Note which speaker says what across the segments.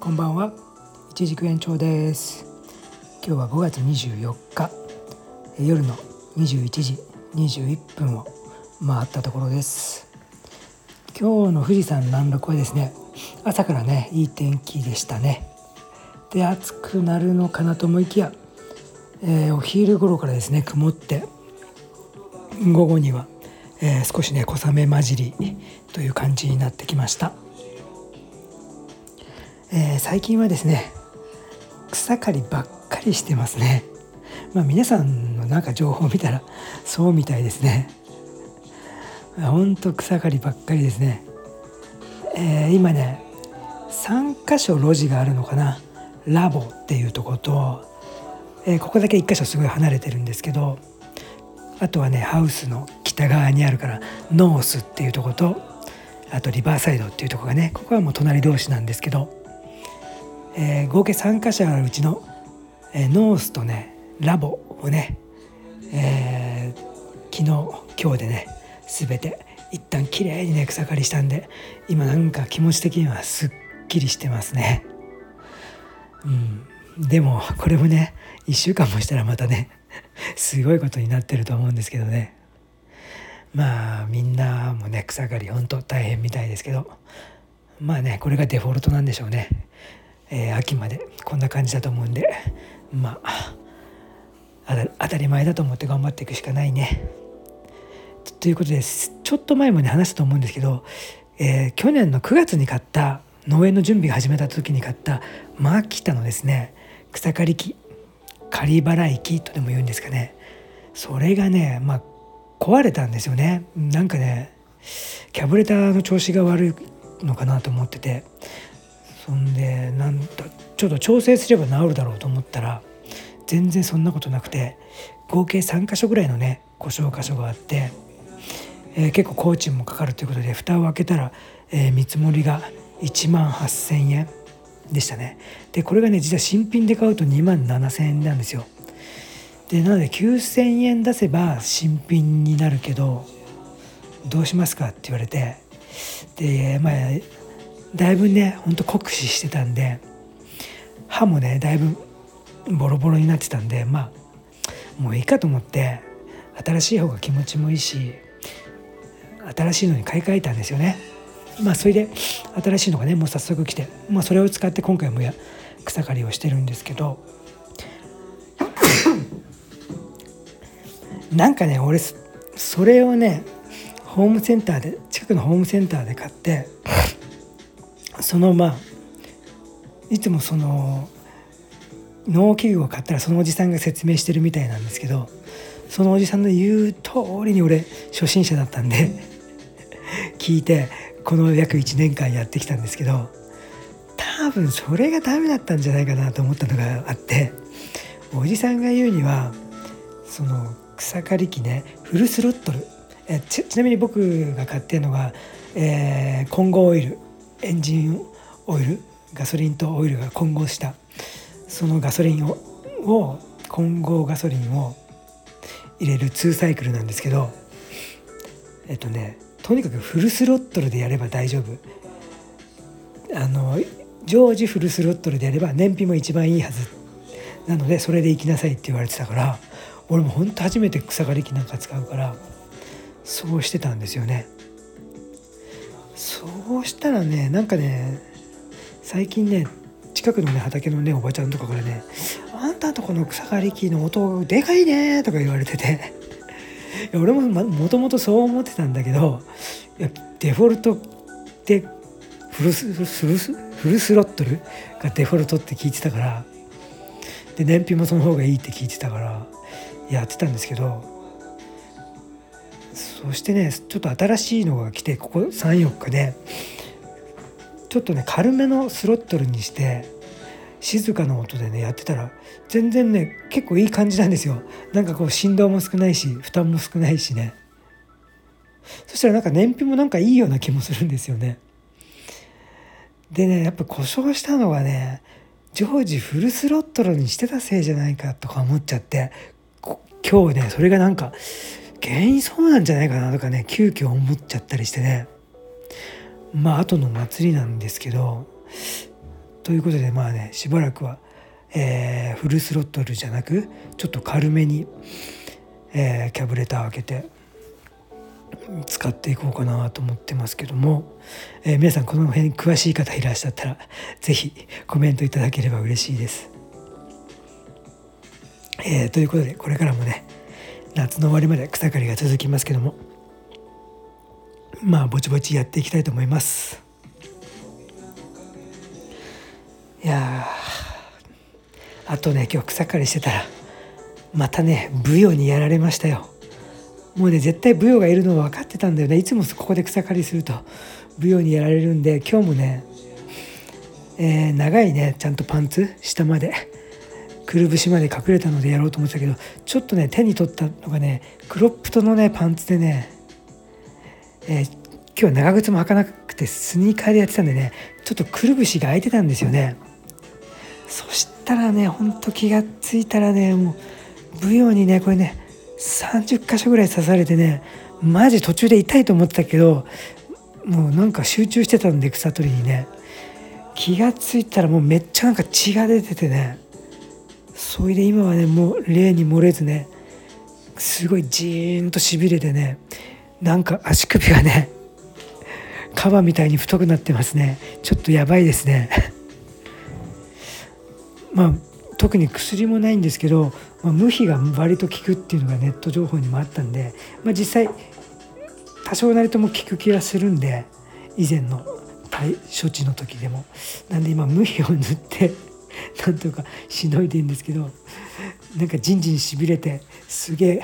Speaker 1: こんばんは。一軸延長です。今日は5月24日。夜の21時21分を回ったところです。今日の富士山南麓はですね。朝からねいい天気でしたね。で暑くなるのかなと思いきや、えー、お昼頃からですね曇って午後には、えー、少しね小雨混じりという感じになってきました。えー、最近はですね草刈りばっかりしてますね。まあ皆さんのなんか情報を見たらそうみたいですね。ほんと草刈りばっかりですね、えー、今ね3箇所路地があるのかな。ラボっていうとこと、えー、ここだけ1箇所すごい離れてるんですけどあとはねハウスの北側にあるからノースっていうとことあとリバーサイドっていうとこがねここはもう隣同士なんですけどえー、合計3箇所あるうちの、えー、ノースとねラボをね、えー、昨日今日でね全て一旦きれいにね草刈りしたんで今なんか気持ち的にはすっきりしてますね。うん。でもこれもね1週間もしたらまたねすごいことになってると思うんですけどね。まあみんなもね草刈りほんと大変みたいですけどまあねこれがデフォルトなんでしょうね。えー、秋までこんな感じだと思うんでまあ当たり前だと思って頑張っていくしかないね。ということでちょっと前もね話したと思うんですけど、えー、去年の9月に買った農園の準備が始めた時に買ったマキタのですね草刈り機刈り払い機とでも言うんですかね。それがねまあ壊れたんですよね。なんかねキャブレターの調子が悪いのかなと思っててそんでなんとちょっと調整すれば治るだろうと思ったら全然そんなことなくて合計3箇所ぐらいのね故障箇所があって、えー、結構工賃もかかるということで蓋を開けたら、えー、見積もりが1万8,000円でしたね。でこれがね実は新品で買うと2万7,000円なんですよ。でなので9,000円出せば新品になるけどどうしますかって言われてでまあだいぶねほんと酷使してたんで歯もねだいぶボロボロになってたんでまあもういいかと思って新しい方が気持ちもいいし新しいのに買い替えたんですよね。まあそれで新しいのがねもう早速来て、まあ、それを使って今回もや草刈りをしてるんですけど なんかね俺それをねホームセンターで近くのホームセンターで買ってそのまあいつもその農機具を買ったらそのおじさんが説明してるみたいなんですけどそのおじさんの言う通りに俺初心者だったんで 聞いてこの約1年間やってきたんですけど多分それがダメだったんじゃないかなと思ったのがあっておじさんが言うにはその草刈り機ねフルスロットル。えちなみに僕が買ってるのが、えー、混合オイル。エンジンオイルガソリンとオイルが混合したそのガソリンをを混合ガソリンを入れる2サイクルなんですけどえっとねとにかくフルスロットルでやれば大丈夫あの常時フルスロットルでやれば燃費も一番いいはずなのでそれで行きなさいって言われてたから俺もほんと初めて草刈り機なんか使うからそうしてたんですよね。そしたらねなんかね最近ね近くのね畑のねおばちゃんとかからね「あんたとこの草刈り機の音でかいね」とか言われてて。俺ももともとそう思ってたんだけどいやデフォルトでフルスフルスフルスロットル？がデフォルトって聞いてたから。で燃費もその方がいいって聞いてたからやってたんですけど。そしてねちょっと新しいのが来てここ34日でちょっとね軽めのスロットルにして静かな音でねやってたら全然ね結構いい感じなんですよ。なんかこう振動も少ないし負担も少ないしね。そしたらなんか燃費もなんかいいような気もするんですよね。でねやっぱ故障したのがね常時フルスロットルにしてたせいじゃないかとか思っちゃって今日ねそれがなんか原因そうなんじゃないかなとかね急遽思っちゃったりしてね。まあ後の祭りなんですけどということでまあねしばらくは、えー、フルスロットルじゃなくちょっと軽めに、えー、キャブレター開けて使っていこうかなと思ってますけども、えー、皆さんこの辺詳しい方いらっしゃったら是非コメントいただければ嬉しいです。えー、ということでこれからもね夏の終わりまで草刈りが続きますけどもまあぼちぼちやっていきたいと思います。いやあとね今日草刈りしてたらまたねブヨにやられましたよ。もうね絶対ブヨがいるの分かってたんだよね。いつもここで草刈りするとブヨにやられるんで今日もね、えー、長いねちゃんとパンツ下までくるぶしまで隠れたのでやろうと思ってたけどちょっとね手に取ったのがねクロップトのねパンツでね、えー、今日は長靴も履かなくてスニーカーでやってたんでねちょっとくるぶしが開いてたんですよね。そしたらねほんと気が付いたらねもう舞踊にねこれね30箇所ぐらい刺されてねマジ途中で痛いと思ってたけどもうなんか集中してたんで草取りにね。気が付いたらもうめっちゃなんか血が出ててね。それで今はねもう例に漏れずねすごいジーンとしびれてねなんか足首がね カバみたいに太くなってますね。ちょっとやばいですね。まあ特に薬もないんですけど、まあ、無比が割と効くっていうのがネット情報にもあったんで、まあ、実際多少なりとも効く気がするんで以前の処置の時でも。なんで今無比を塗って なんとかしのいでんですけどなんかじんじんしびれてすげえ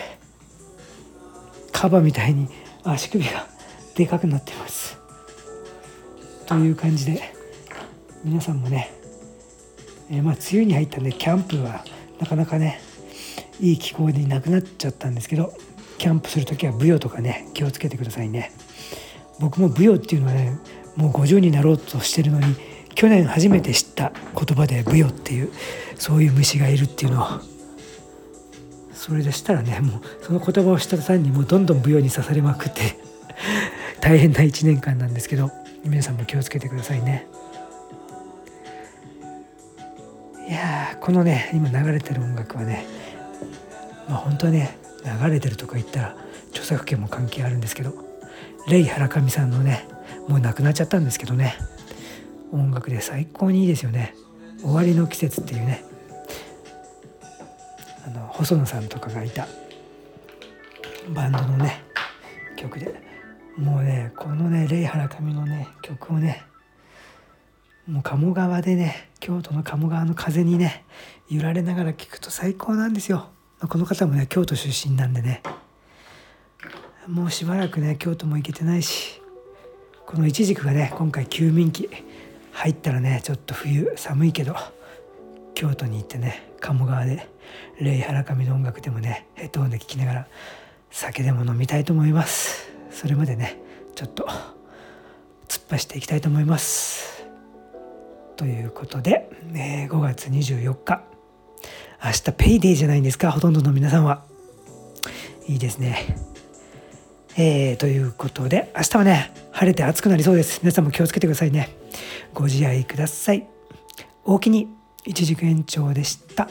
Speaker 1: カバみたいに足首がでかくなってます。という感じで皆さんもね、えー、まあ梅雨に入ったんでキャンプはなかなかねいい気候になくなっちゃったんですけどキャンプする時は舞踊とかね気をつけてくださいね僕も舞踊っていうのはねもう50になろうとしてるのに去年初めて知った言葉でブヨっていうそういう虫がいるっていうのをそれでしたらねもうその言葉をしたさんにもうどんどんブヨに刺されまくって 大変な1年間なんですけど皆さんも気をつけてくださいね。いやこのね今流れてる音楽はねまあ本当はね流れてるとか言ったら著作権も関係あるんですけどレイ・ハラカミさんのねもう亡くなっちゃったんですけどね音楽で最高にいいですよね「終わりの季節」っていうねあの細野さんとかがいたバンドのね曲で。もうねこのねレイ・ハラカミのね曲をねもう鴨川でね京都の鴨川の風にね揺られながら聴くと最高なんですよ。この方もね京都出身なんでね。もうしばらくね京都も行けてないしこのいちじくがね今回休眠期。入ったらねちょっと冬寒いけど京都に行ってね鴨川でレイ・ハラカミの音楽でもねヘッドホンで聴きながら酒でも飲みたいと思います。それまでねちょっと突っ走っていきたいと思います。ということで、えー、5月24日。明日ペイデーじゃないんですか？ほとんどの皆さんは。いいですね。えー、ということで明日はね晴れて暑くなりそうです。皆さんも気をつけてくださいね。ご自愛ください。大きに一軸延長でした。